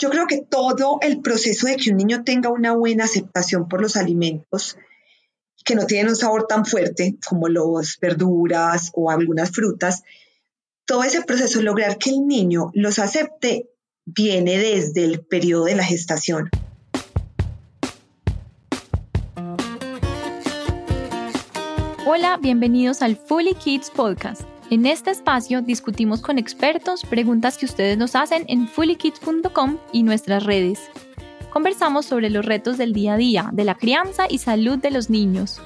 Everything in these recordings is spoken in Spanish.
Yo creo que todo el proceso de que un niño tenga una buena aceptación por los alimentos que no tienen un sabor tan fuerte como las verduras o algunas frutas, todo ese proceso, lograr que el niño los acepte, viene desde el periodo de la gestación. Hola, bienvenidos al Fully Kids Podcast. En este espacio discutimos con expertos preguntas que ustedes nos hacen en fullykids.com y nuestras redes. Conversamos sobre los retos del día a día, de la crianza y salud de los niños.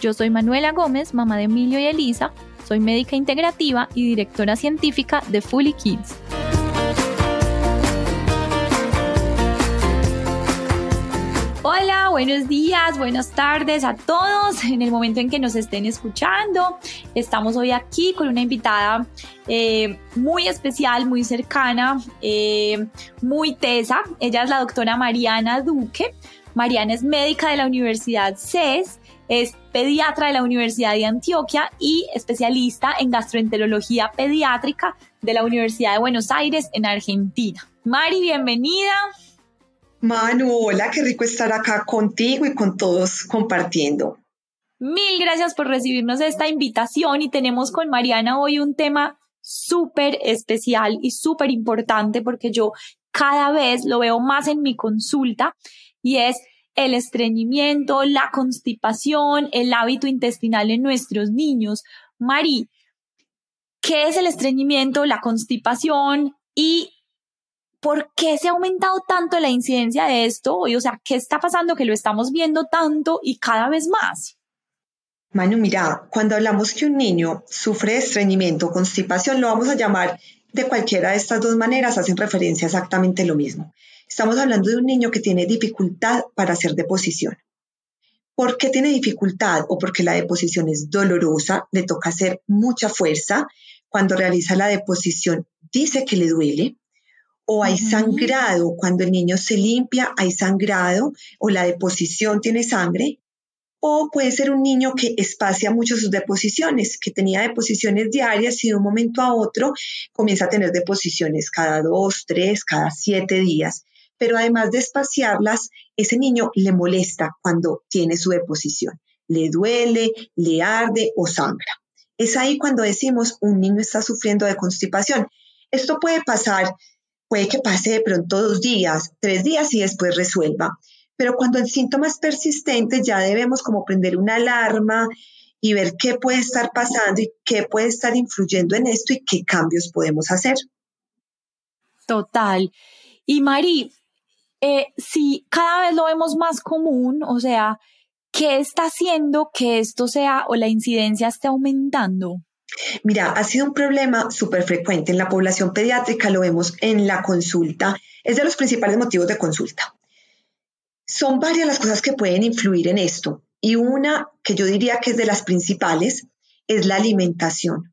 Yo soy Manuela Gómez, mamá de Emilio y Elisa, soy médica integrativa y directora científica de Fully Kids. Hola, buenos días, buenas tardes a todos en el momento en que nos estén escuchando. Estamos hoy aquí con una invitada eh, muy especial, muy cercana, eh, muy tesa. Ella es la doctora Mariana Duque. Mariana es médica de la Universidad CES, es pediatra de la Universidad de Antioquia y especialista en gastroenterología pediátrica de la Universidad de Buenos Aires en Argentina. Mari, bienvenida. Manu, hola, qué rico estar acá contigo y con todos compartiendo. Mil gracias por recibirnos esta invitación y tenemos con Mariana hoy un tema súper especial y súper importante porque yo cada vez lo veo más en mi consulta y es el estreñimiento, la constipación, el hábito intestinal en nuestros niños. Mari, ¿qué es el estreñimiento, la constipación y ¿por qué se ha aumentado tanto la incidencia de esto O sea, ¿qué está pasando que lo estamos viendo tanto y cada vez más? Manu, mira, cuando hablamos que un niño sufre estreñimiento constipación, lo vamos a llamar de cualquiera de estas dos maneras, hacen referencia exactamente lo mismo. Estamos hablando de un niño que tiene dificultad para hacer deposición. ¿Por qué tiene dificultad? O porque la deposición es dolorosa, le toca hacer mucha fuerza. Cuando realiza la deposición dice que le duele, o hay sangrado, cuando el niño se limpia, hay sangrado, o la deposición tiene sangre, o puede ser un niño que espacia mucho sus deposiciones, que tenía deposiciones diarias y de un momento a otro comienza a tener deposiciones cada dos, tres, cada siete días. Pero además de espaciarlas, ese niño le molesta cuando tiene su deposición. Le duele, le arde o sangra. Es ahí cuando decimos un niño está sufriendo de constipación. Esto puede pasar Puede que pase de pronto dos días, tres días y después resuelva. Pero cuando el síntoma es persistente, ya debemos como prender una alarma y ver qué puede estar pasando y qué puede estar influyendo en esto y qué cambios podemos hacer. Total. Y Mari, eh, si cada vez lo vemos más común, o sea, ¿qué está haciendo que esto sea o la incidencia esté aumentando? Mira, ha sido un problema súper frecuente en la población pediátrica, lo vemos en la consulta, es de los principales motivos de consulta. Son varias las cosas que pueden influir en esto y una que yo diría que es de las principales es la alimentación.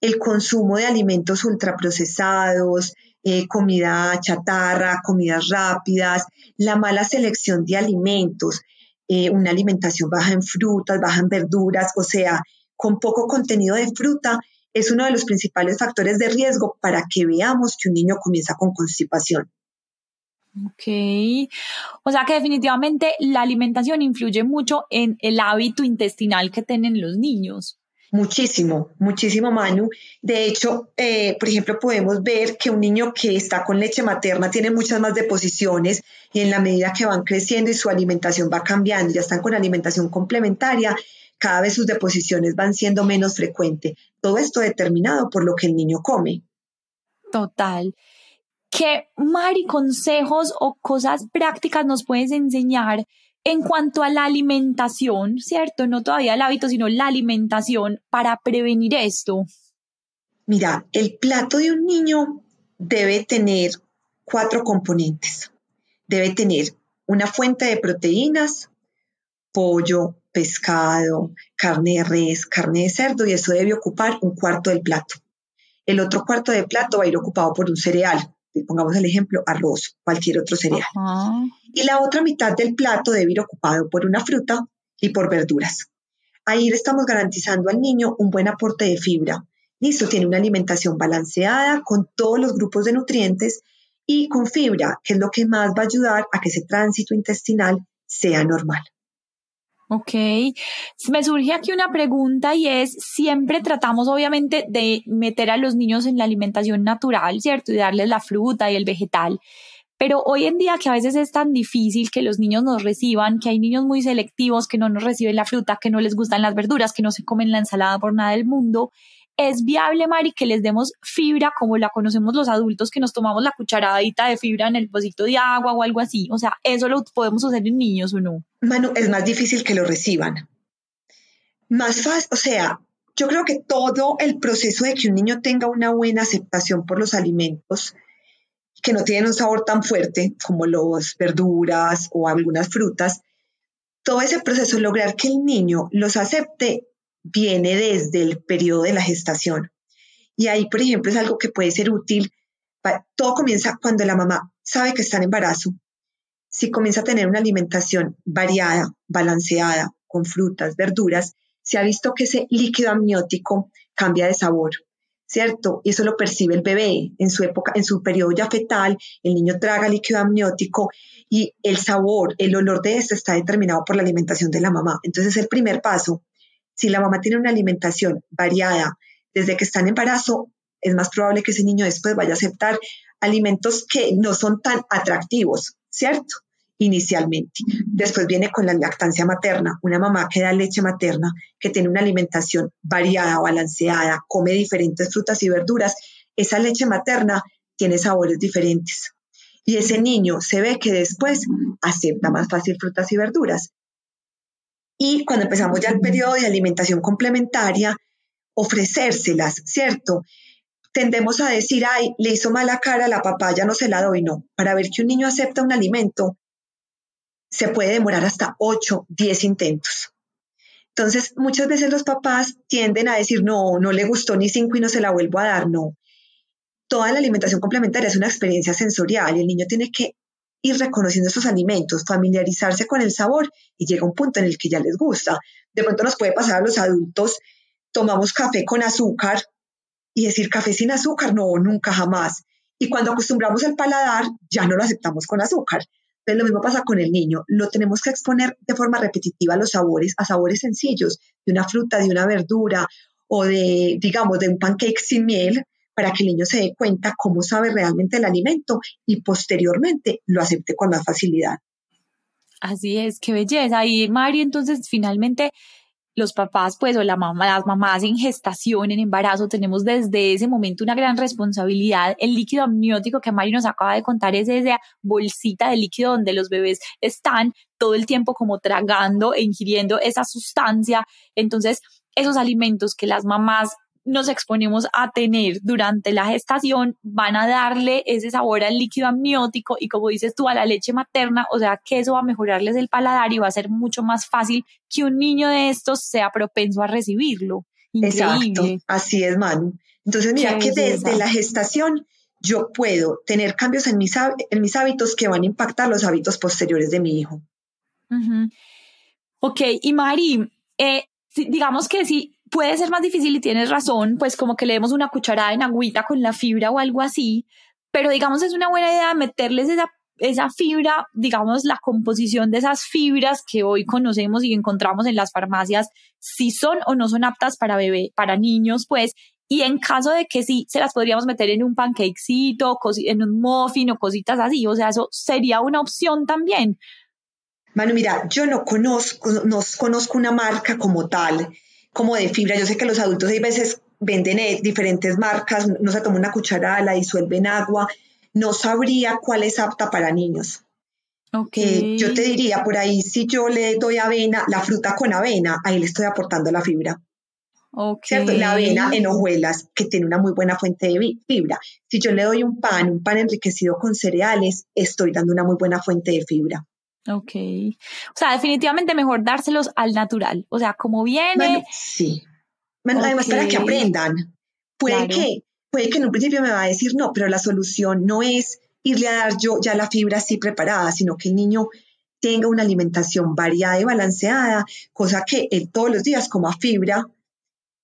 El consumo de alimentos ultraprocesados, eh, comida chatarra, comidas rápidas, la mala selección de alimentos, eh, una alimentación baja en frutas, baja en verduras, o sea, con poco contenido de fruta es uno de los principales factores de riesgo para que veamos que un niño comienza con constipación. Ok, o sea que definitivamente la alimentación influye mucho en el hábito intestinal que tienen los niños. Muchísimo, muchísimo, Manu. De hecho, eh, por ejemplo, podemos ver que un niño que está con leche materna tiene muchas más deposiciones y en la medida que van creciendo y su alimentación va cambiando, ya están con alimentación complementaria, cada vez sus deposiciones van siendo menos frecuentes. Todo esto determinado por lo que el niño come. Total. ¿Qué, Mari, consejos o cosas prácticas nos puedes enseñar en cuanto a la alimentación, ¿cierto? No todavía el hábito, sino la alimentación para prevenir esto. Mira, el plato de un niño debe tener cuatro componentes. Debe tener una fuente de proteínas, pollo, pescado, carne de res, carne de cerdo y eso debe ocupar un cuarto del plato. El otro cuarto del plato va a ir ocupado por un cereal, pongamos el ejemplo, arroz, cualquier otro cereal. Y la otra mitad del plato debe ir ocupado por una fruta y por verduras. Ahí le estamos garantizando al niño un buen aporte de fibra. Listo, tiene una alimentación balanceada con todos los grupos de nutrientes y con fibra, que es lo que más va a ayudar a que ese tránsito intestinal sea normal. Ok, me surge aquí una pregunta y es, siempre tratamos obviamente de meter a los niños en la alimentación natural, ¿cierto? Y darles la fruta y el vegetal. Pero hoy en día que a veces es tan difícil que los niños nos reciban, que hay niños muy selectivos que no nos reciben la fruta, que no les gustan las verduras, que no se comen la ensalada por nada del mundo, ¿Es viable, Mari, que les demos fibra como la conocemos los adultos, que nos tomamos la cucharadita de fibra en el pocito de agua o algo así? O sea, ¿eso lo podemos hacer en niños o no? Es más difícil que lo reciban. Más fácil, o sea, yo creo que todo el proceso de que un niño tenga una buena aceptación por los alimentos, que no tienen un sabor tan fuerte como las verduras o algunas frutas, todo ese proceso, lograr que el niño los acepte, viene desde el periodo de la gestación. Y ahí, por ejemplo, es algo que puede ser útil. Todo comienza cuando la mamá sabe que está en embarazo. Si comienza a tener una alimentación variada, balanceada, con frutas, verduras, se ha visto que ese líquido amniótico cambia de sabor, ¿cierto? Y eso lo percibe el bebé en su época, en su periodo ya fetal, el niño traga líquido amniótico y el sabor, el olor de este está determinado por la alimentación de la mamá. Entonces, el primer paso si la mamá tiene una alimentación variada desde que está en embarazo, es más probable que ese niño después vaya a aceptar alimentos que no son tan atractivos, ¿cierto? Inicialmente. Después viene con la lactancia materna, una mamá que da leche materna, que tiene una alimentación variada, balanceada, come diferentes frutas y verduras, esa leche materna tiene sabores diferentes. Y ese niño se ve que después acepta más fácil frutas y verduras. Y cuando empezamos ya el periodo de alimentación complementaria, ofrecérselas, ¿cierto? Tendemos a decir, ay, le hizo mala cara la papaya, no se la doy, no. Para ver que un niño acepta un alimento, se puede demorar hasta 8, 10 intentos. Entonces, muchas veces los papás tienden a decir, no, no le gustó ni cinco y no se la vuelvo a dar, no. Toda la alimentación complementaria es una experiencia sensorial y el niño tiene que ir reconociendo esos alimentos, familiarizarse con el sabor y llega un punto en el que ya les gusta. De pronto nos puede pasar a los adultos, tomamos café con azúcar y decir café sin azúcar, no, nunca jamás. Y cuando acostumbramos el paladar, ya no lo aceptamos con azúcar. Entonces lo mismo pasa con el niño, lo tenemos que exponer de forma repetitiva a los sabores, a sabores sencillos, de una fruta, de una verdura o de, digamos, de un pancake sin miel, para que el niño se dé cuenta cómo sabe realmente el alimento y posteriormente lo acepte con más facilidad. Así es, qué belleza. Y Mari, entonces finalmente los papás, pues, o la mamá, las mamás en gestación, en embarazo, tenemos desde ese momento una gran responsabilidad. El líquido amniótico que Mari nos acaba de contar es esa bolsita de líquido donde los bebés están todo el tiempo como tragando e ingiriendo esa sustancia. Entonces, esos alimentos que las mamás nos exponemos a tener durante la gestación van a darle ese sabor al líquido amniótico y como dices tú a la leche materna, o sea que eso va a mejorarles el paladar y va a ser mucho más fácil que un niño de estos sea propenso a recibirlo. Exacto, así es, Manu. Entonces mira que desde la gestación yo puedo tener cambios en mis, en mis hábitos que van a impactar los hábitos posteriores de mi hijo. Ok, y Mari, eh, digamos que si puede ser más difícil y tienes razón, pues como que le demos una cucharada en agüita con la fibra o algo así, pero digamos es una buena idea meterles esa, esa fibra, digamos la composición de esas fibras que hoy conocemos y encontramos en las farmacias, si son o no son aptas para bebé, para niños, pues, y en caso de que sí, se las podríamos meter en un pancakecito, en un muffin o cositas así, o sea, eso sería una opción también. Manu, mira, yo no conozco, no conozco una marca como tal como de fibra. Yo sé que los adultos hay veces venden eh, diferentes marcas, no se toma una cucharada, la disuelve en agua. No sabría cuál es apta para niños. Okay. Eh, yo te diría por ahí, si yo le doy avena, la fruta con avena, ahí le estoy aportando la fibra. Okay. La avena en hojuelas, que tiene una muy buena fuente de fibra. Si yo le doy un pan, un pan enriquecido con cereales, estoy dando una muy buena fuente de fibra. Ok. O sea, definitivamente mejor dárselos al natural. O sea, como viene. sí. Además, para que aprendan. Puede que, puede que en un principio me va a decir no, pero la solución no es irle a dar yo ya la fibra así preparada, sino que el niño tenga una alimentación variada y balanceada, cosa que él todos los días coma fibra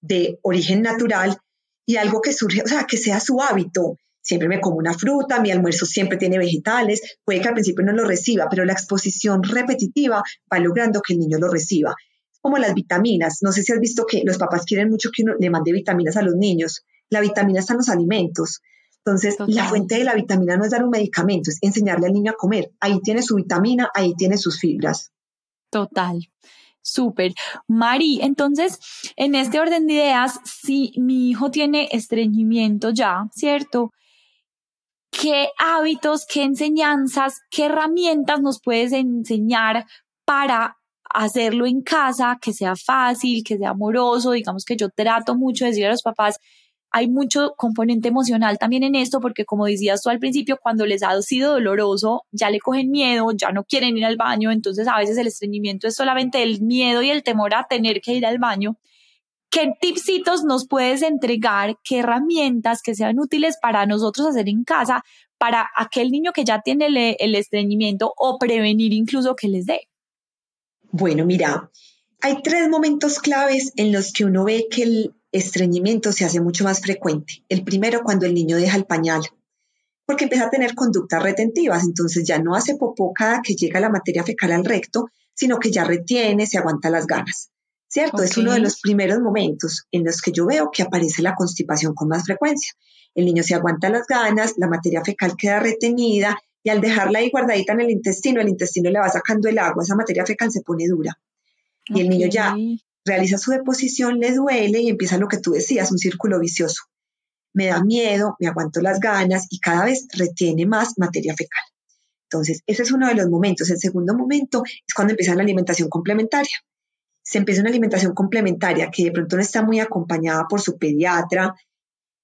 de origen natural y algo que surge, o sea, que sea su hábito, siempre me como una fruta, mi almuerzo siempre tiene vegetales, puede que al principio no lo reciba, pero la exposición repetitiva va logrando que el niño lo reciba. Como las vitaminas, no sé si has visto que los papás quieren mucho que uno le mande vitaminas a los niños. La vitamina está en los alimentos. Entonces, la fuente de la vitamina no es dar un medicamento, es enseñarle al niño a comer. Ahí tiene su vitamina, ahí tiene sus fibras. Total. Súper. Mari, entonces, en este orden de ideas, si mi hijo tiene estreñimiento ya, ¿cierto? ¿Qué hábitos, qué enseñanzas, qué herramientas nos puedes enseñar para hacerlo en casa, que sea fácil, que sea amoroso? Digamos que yo trato mucho de decir a los papás, hay mucho componente emocional también en esto, porque como decías tú al principio, cuando les ha sido doloroso, ya le cogen miedo, ya no quieren ir al baño, entonces a veces el estreñimiento es solamente el miedo y el temor a tener que ir al baño. ¿Qué tipsitos nos puedes entregar? ¿Qué herramientas que sean útiles para nosotros hacer en casa para aquel niño que ya tiene el, estreñimiento o prevenir incluso que les dé? Bueno, mira, hay tres momentos claves en los que uno ve que el estreñimiento se hace mucho más frecuente. El primero cuando el niño deja el pañal, porque empieza a tener conductas retentivas, entonces ya no hace popó cada que llega la materia fecal al recto, sino que ya retiene, se aguanta las ganas. ¿Cierto? Es uno de los primeros momentos en los que yo veo que aparece la constipación con más frecuencia. El niño se aguanta las ganas, la materia fecal queda retenida y al dejarla ahí guardadita en el intestino, el intestino le va sacando el agua, esa materia fecal se pone dura. Y el niño ya realiza su deposición, le duele y empieza lo que tú decías, un círculo vicioso. Me da miedo, me aguanto las ganas y cada vez retiene más materia fecal. Entonces, ese es uno de los momentos. El segundo momento es cuando empieza la alimentación complementaria. Se empieza una alimentación complementaria que de pronto no está muy acompañada por su pediatra,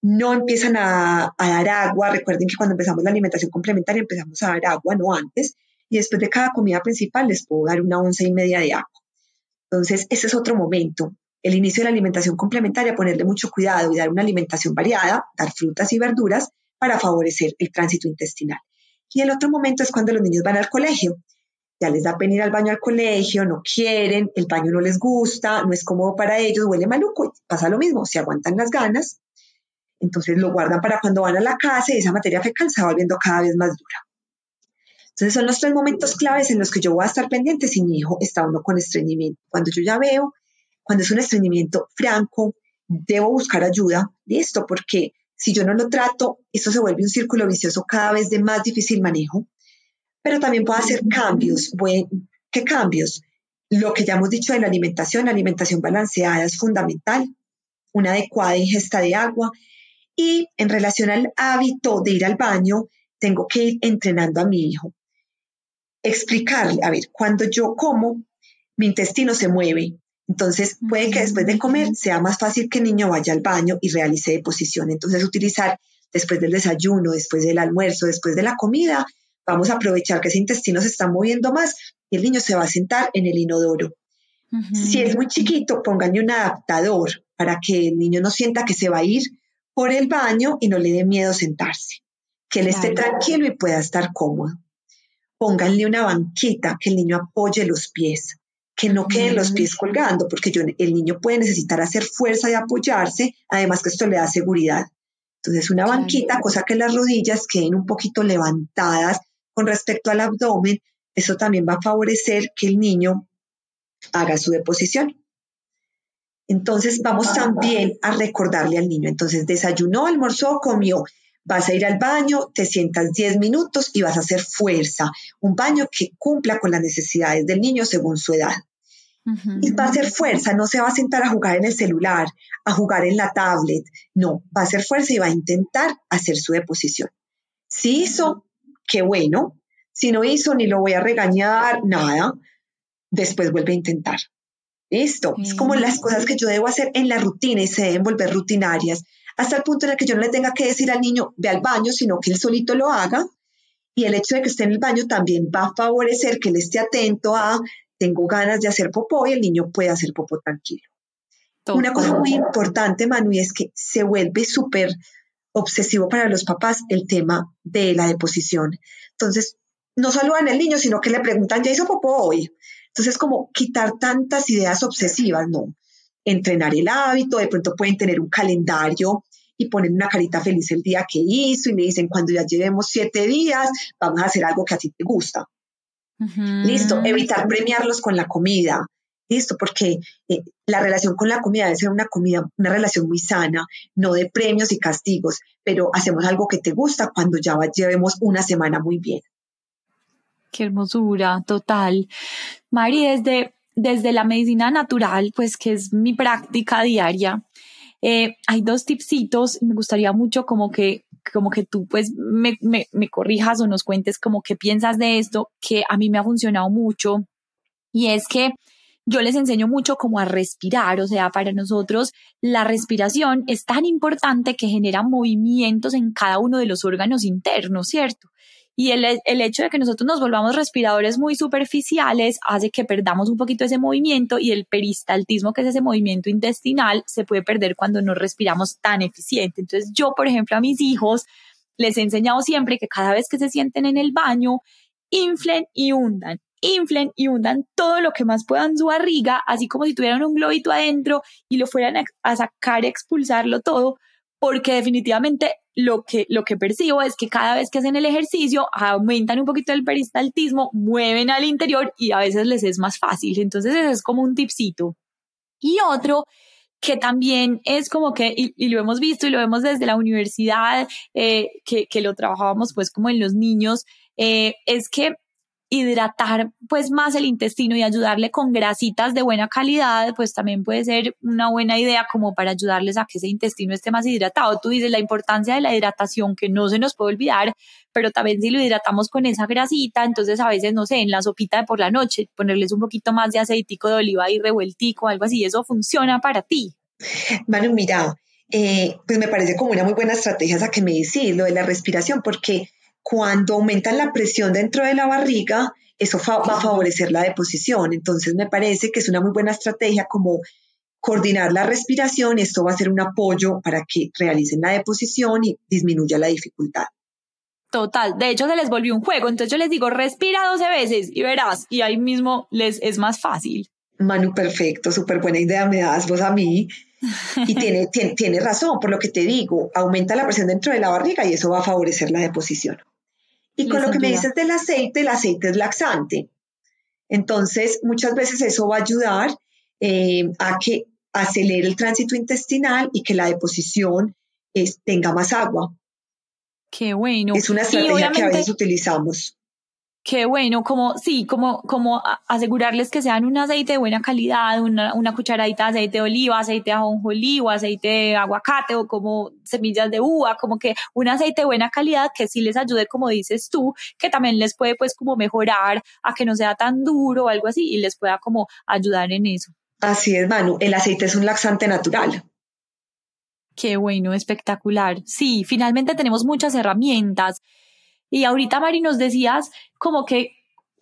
no empiezan a, a, dar agua. Recuerden que cuando empezamos la alimentación complementaria empezamos a dar agua, no antes. Y después de cada comida principal les puedo dar una once y media de agua. Entonces, ese es otro momento. El inicio de la alimentación complementaria, ponerle mucho cuidado y dar una alimentación variada, dar frutas y verduras para favorecer el tránsito intestinal. Y el otro momento es cuando los niños van al colegio. Ya les da pena ir al baño al colegio, no quieren, el baño no les gusta, no es cómodo para ellos, huele maluco. Pasa lo mismo, se aguantan las ganas, entonces lo guardan para cuando van a la casa y esa materia fecal se va volviendo cada vez más dura. Entonces son los tres momentos claves en los que yo voy a estar pendiente si mi hijo está uno con estreñimiento. Cuando yo ya veo, cuando es un estreñimiento franco, debo buscar ayuda, listo, porque si yo no lo trato, esto se vuelve un círculo vicioso cada vez de más difícil manejo. Pero también puedo hacer cambios. ¿Qué cambios? Lo que ya hemos dicho de la alimentación, la alimentación balanceada es fundamental, una adecuada ingesta de agua y en relación al hábito de ir al baño, tengo que ir entrenando a mi hijo explicarle, a ver, cuando yo como, mi intestino se mueve. Entonces, puede que después de comer sea más fácil que el niño vaya al baño y realice deposición. Entonces, utilizar después del desayuno, después del almuerzo, después de la comida, vamos a aprovechar que ese intestino se está moviendo más y el niño se va a sentar en el inodoro. Si es muy chiquito, pónganle un adaptador para que el niño no sienta que se va a ir por el baño y no le dé miedo sentarse, que él esté tranquilo y pueda estar cómodo. Pónganle una banquita que el niño apoye los pies, que no queden los pies colgando, porque el niño puede necesitar hacer fuerza de apoyarse, además que esto le da seguridad. Entonces, una banquita, cosa que las rodillas queden un poquito levantadas con respecto al abdomen, eso también va a favorecer que el niño haga su deposición. Entonces, vamos también a recordarle al niño, entonces, desayunó, almorzó, comió, Vas a ir al baño, te sientas 10 minutos y vas a hacer fuerza. Un baño que cumpla con las necesidades del niño según su edad. Y va a hacer fuerza, no se va a sentar a jugar en el celular, a jugar en la tablet. No, va a hacer fuerza y va a intentar hacer su deposición. Si hizo, qué bueno. Si no hizo, ni lo voy a regañar, nada. Después vuelve a intentar. Esto es como las cosas que yo debo hacer en la rutina y se deben volver rutinarias hasta el punto en el que yo no le tenga que decir al niño, ve al baño, sino que él solito lo haga. Y el hecho de que esté en el baño también va a favorecer que él esté atento a, tengo ganas de hacer popó y el niño puede hacer popó tranquilo. Una cosa muy importante, Manu, es que se vuelve súper obsesivo para los papás el tema de la deposición. Entonces, no saludan al niño, sino que le preguntan, ¿ya hizo popó hoy? Entonces, como quitar tantas ideas obsesivas, no entrenar el hábito, de pronto pueden tener un calendario y ponen una carita feliz el día que hizo y le dicen, cuando ya llevemos siete días, vamos a hacer algo que a ti te gusta. Listo, evitar premiarlos con la comida. Listo, porque eh, la relación con la comida debe ser una comida, una relación muy sana, no de premios y castigos, pero hacemos algo que te gusta cuando ya llevemos una semana muy bien. Qué hermosura, total. Mari, desde, desde la medicina natural, pues que es mi práctica diaria, eh, hay dos tipsitos me gustaría mucho como que como que tú pues me, me, me corrijas o nos cuentes como qué piensas de esto, que a mí me ha funcionado mucho. Y es que yo les enseño mucho como a respirar, o sea, para nosotros la respiración es tan importante que genera movimientos en cada uno de los órganos internos, ¿cierto? Y el, el, hecho de que nosotros nos volvamos respiradores muy superficiales hace que perdamos un poquito ese movimiento y el peristaltismo, que es ese movimiento intestinal, se puede perder cuando no respiramos tan eficiente. Entonces yo, por ejemplo, a mis hijos les he enseñado siempre que cada vez que se sienten en el baño, inflen y hundan, inflen y hundan todo lo que más puedan su barriga, así como si tuvieran un globito adentro y lo fueran a, sacar y expulsarlo todo, porque definitivamente lo que, lo que percibo es que cada vez que hacen el ejercicio aumentan un poquito el peristaltismo, mueven al interior y a veces les es más fácil. Entonces ese es como un tipcito. Y otro que también es como que, y, lo hemos visto y lo vemos desde la universidad, eh, que, que, lo trabajábamos pues como en los niños, eh, es que hidratar pues más el intestino y ayudarle con grasitas de buena calidad, pues también puede ser una buena idea como para ayudarles a que ese intestino esté más hidratado. Tú dices la importancia de la hidratación que no se nos puede olvidar, pero también si lo hidratamos con esa grasita, entonces a veces, no sé, en la sopita de por la noche, ponerles un poquito más de aceitico de oliva y revueltico, algo así, eso funciona para ti. Manu, mira, eh, pues me parece como una muy buena estrategia esa que me decís, lo de la respiración, porque cuando aumentan la presión dentro de la barriga, eso va a favorecer la deposición. Entonces me parece que es una muy buena estrategia como coordinar la respiración. Esto va a ser un apoyo para que realicen la deposición y disminuya la dificultad. Total, de hecho se les volvió un juego, entonces yo les digo, respira 12 veces y verás, y ahí mismo les es más fácil. Manu, perfecto, súper buena idea me das vos a mí. Y tiene, tiene, tiene razón, por lo que te digo, aumenta la presión dentro de la barriga y eso va a favorecer la deposición. Y con lo que me dices del aceite, el aceite es laxante. Entonces, muchas veces eso va a ayudar eh, a que acelere el tránsito intestinal y que la deposición tenga más agua. Qué bueno. Es una estrategia que a veces utilizamos. Qué bueno, como, sí, como, como asegurarles que sean un aceite de buena calidad, una, una cucharadita de aceite de oliva, aceite de ajonjolí o aceite de aguacate o como semillas de uva, como que un aceite de buena calidad que sí les ayude, como dices tú, que también les puede pues como mejorar a que no sea tan duro o algo así y les pueda como ayudar en eso. Así es, Manu, el aceite es un laxante natural. Qué bueno, espectacular. Sí, finalmente tenemos muchas herramientas y ahorita, Mari, nos decías como que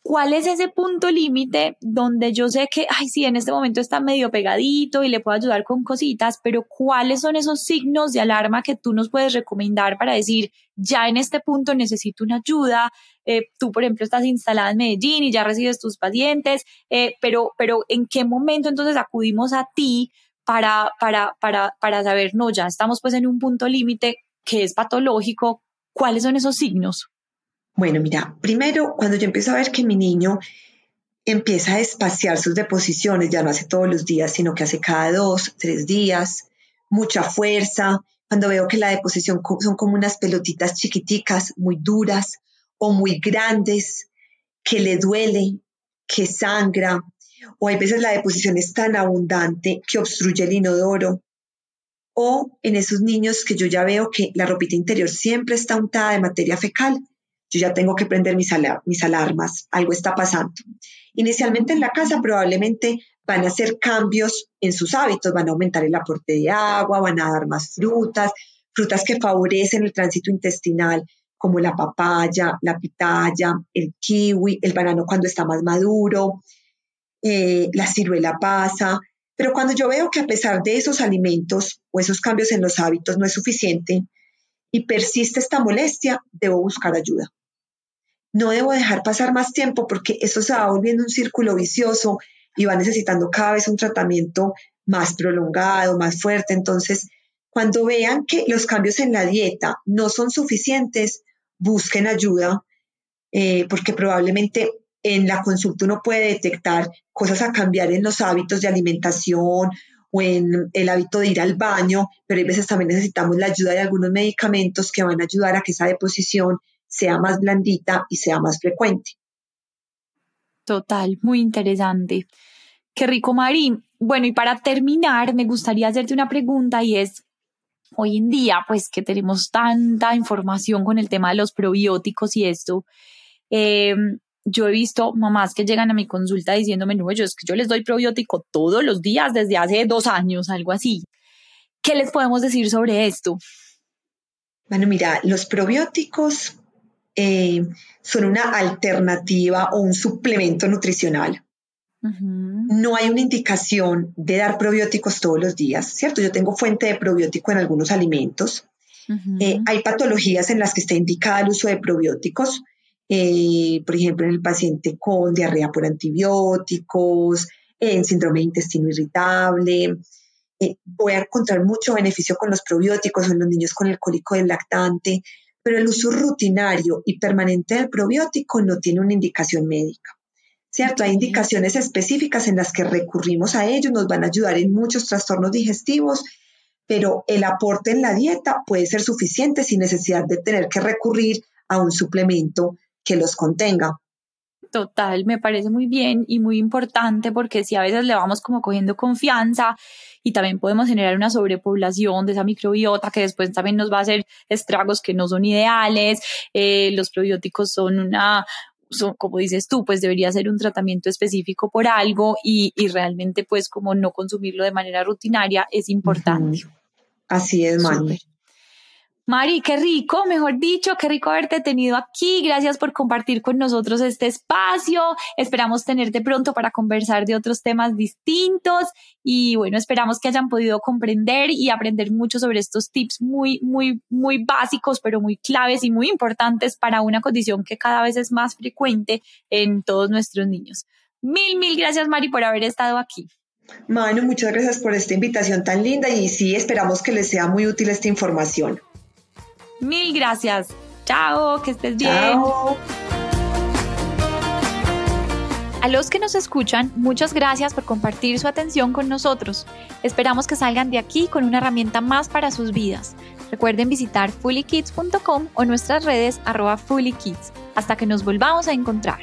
¿Cuál es ese punto límite donde yo sé que, ay, sí, en este momento está medio pegadito y le puedo ayudar con cositas, pero cuáles son esos signos de alarma que tú nos puedes recomendar para decir, ya en este punto necesito una ayuda? Eh, tú, por ejemplo, estás instalada en Medellín y ya recibes tus pacientes, eh, pero, pero ¿en qué momento entonces acudimos a ti para, para, para, para saber, no, ya estamos pues en un punto límite que es patológico? ¿Cuáles son esos signos? Bueno, mira, primero, cuando yo empiezo a ver que mi niño empieza a espaciar sus deposiciones, ya no hace todos los días, sino que hace cada dos, tres días, mucha fuerza, cuando veo que la deposición son como unas pelotitas chiquiticas, muy duras o muy grandes, que le duele, que sangra, o hay veces la deposición es tan abundante que obstruye el inodoro, o en esos niños que yo ya veo que la ropita interior siempre está untada de materia fecal, yo ya tengo que prender mis, alarmas, algo está pasando. Inicialmente en la casa probablemente van a hacer cambios en sus hábitos, van a aumentar el aporte de agua, van a dar más frutas, frutas que favorecen el tránsito intestinal, como la papaya, la pitaya, el kiwi, el banano cuando está más maduro, eh, la ciruela pasa. Pero cuando yo veo que a pesar de esos alimentos o esos cambios en los hábitos no es suficiente y persiste esta molestia, debo buscar ayuda no debo dejar pasar más tiempo porque eso se va volviendo un círculo vicioso y va necesitando cada vez un tratamiento más prolongado, más fuerte. Entonces, Cuando vean que los cambios en la dieta no son suficientes, busquen ayuda, eh, porque probablemente en la consulta uno puede detectar cosas a cambiar en los hábitos de alimentación o en el hábito de ir al baño, pero hay veces también necesitamos la ayuda de algunos medicamentos que van a ayudar a que esa deposición sea más blandita y sea más frecuente. Total, muy interesante. Qué rico, Mari. Bueno, y para terminar, me gustaría hacerte una pregunta y es, hoy en día, pues que tenemos tanta información con el tema de los probióticos y esto, em, yo he visto mamás que llegan a mi consulta diciéndome, no, yo es que yo les doy probiótico todos los días desde hace dos años, algo así. ¿Qué les podemos decir sobre esto? Bueno, mira, los probióticos eh, son una alternativa o un suplemento nutricional. No hay una indicación de dar probióticos todos los días, ¿cierto? Yo tengo fuente de probiótico en algunos alimentos. Eh, hay patologías en las que está indicado el uso de probióticos, eh, por ejemplo, en el paciente con diarrea por antibióticos, en síndrome de intestino irritable. voy a encontrar mucho beneficio con los probióticos en los niños con el cólico del lactante, pero el uso rutinario y permanente del probiótico no tiene una indicación médica. ¿Cierto? Hay indicaciones específicas en las que recurrimos a ellos, nos van a ayudar en muchos trastornos digestivos, pero el aporte en la dieta puede ser suficiente sin necesidad de tener que recurrir a un suplemento que los contenga. Total, me parece muy bien y muy importante porque si a veces le vamos como cogiendo confianza y también podemos generar una sobrepoblación de esa microbiota que después también nos va a hacer estragos que no son ideales. Eh, los probióticos son una, son, como dices tú, pues debería ser un tratamiento específico por algo y, y realmente pues como no consumirlo de manera rutinaria es importante. Así es, Mari. Mari, qué rico, mejor dicho, qué rico haberte tenido aquí. Gracias por compartir con nosotros este espacio. Esperamos tenerte pronto para conversar de otros temas distintos y bueno, esperamos que hayan podido comprender y aprender mucho sobre estos tips muy, muy, muy básicos, pero muy claves y muy importantes para una condición que cada vez es más frecuente en todos nuestros niños. Mil, mil gracias, Mari, por haber estado aquí. Manu, muchas gracias por esta invitación tan linda y sí, esperamos que les sea muy útil esta información. Mil gracias. Chao, que estés bien. Chao. A los que nos escuchan, muchas gracias por compartir su atención con nosotros. Esperamos que salgan de aquí con una herramienta más para sus vidas. Recuerden visitar fullykids.com o nuestras redes arroba fullykids. Hasta que nos volvamos a encontrar.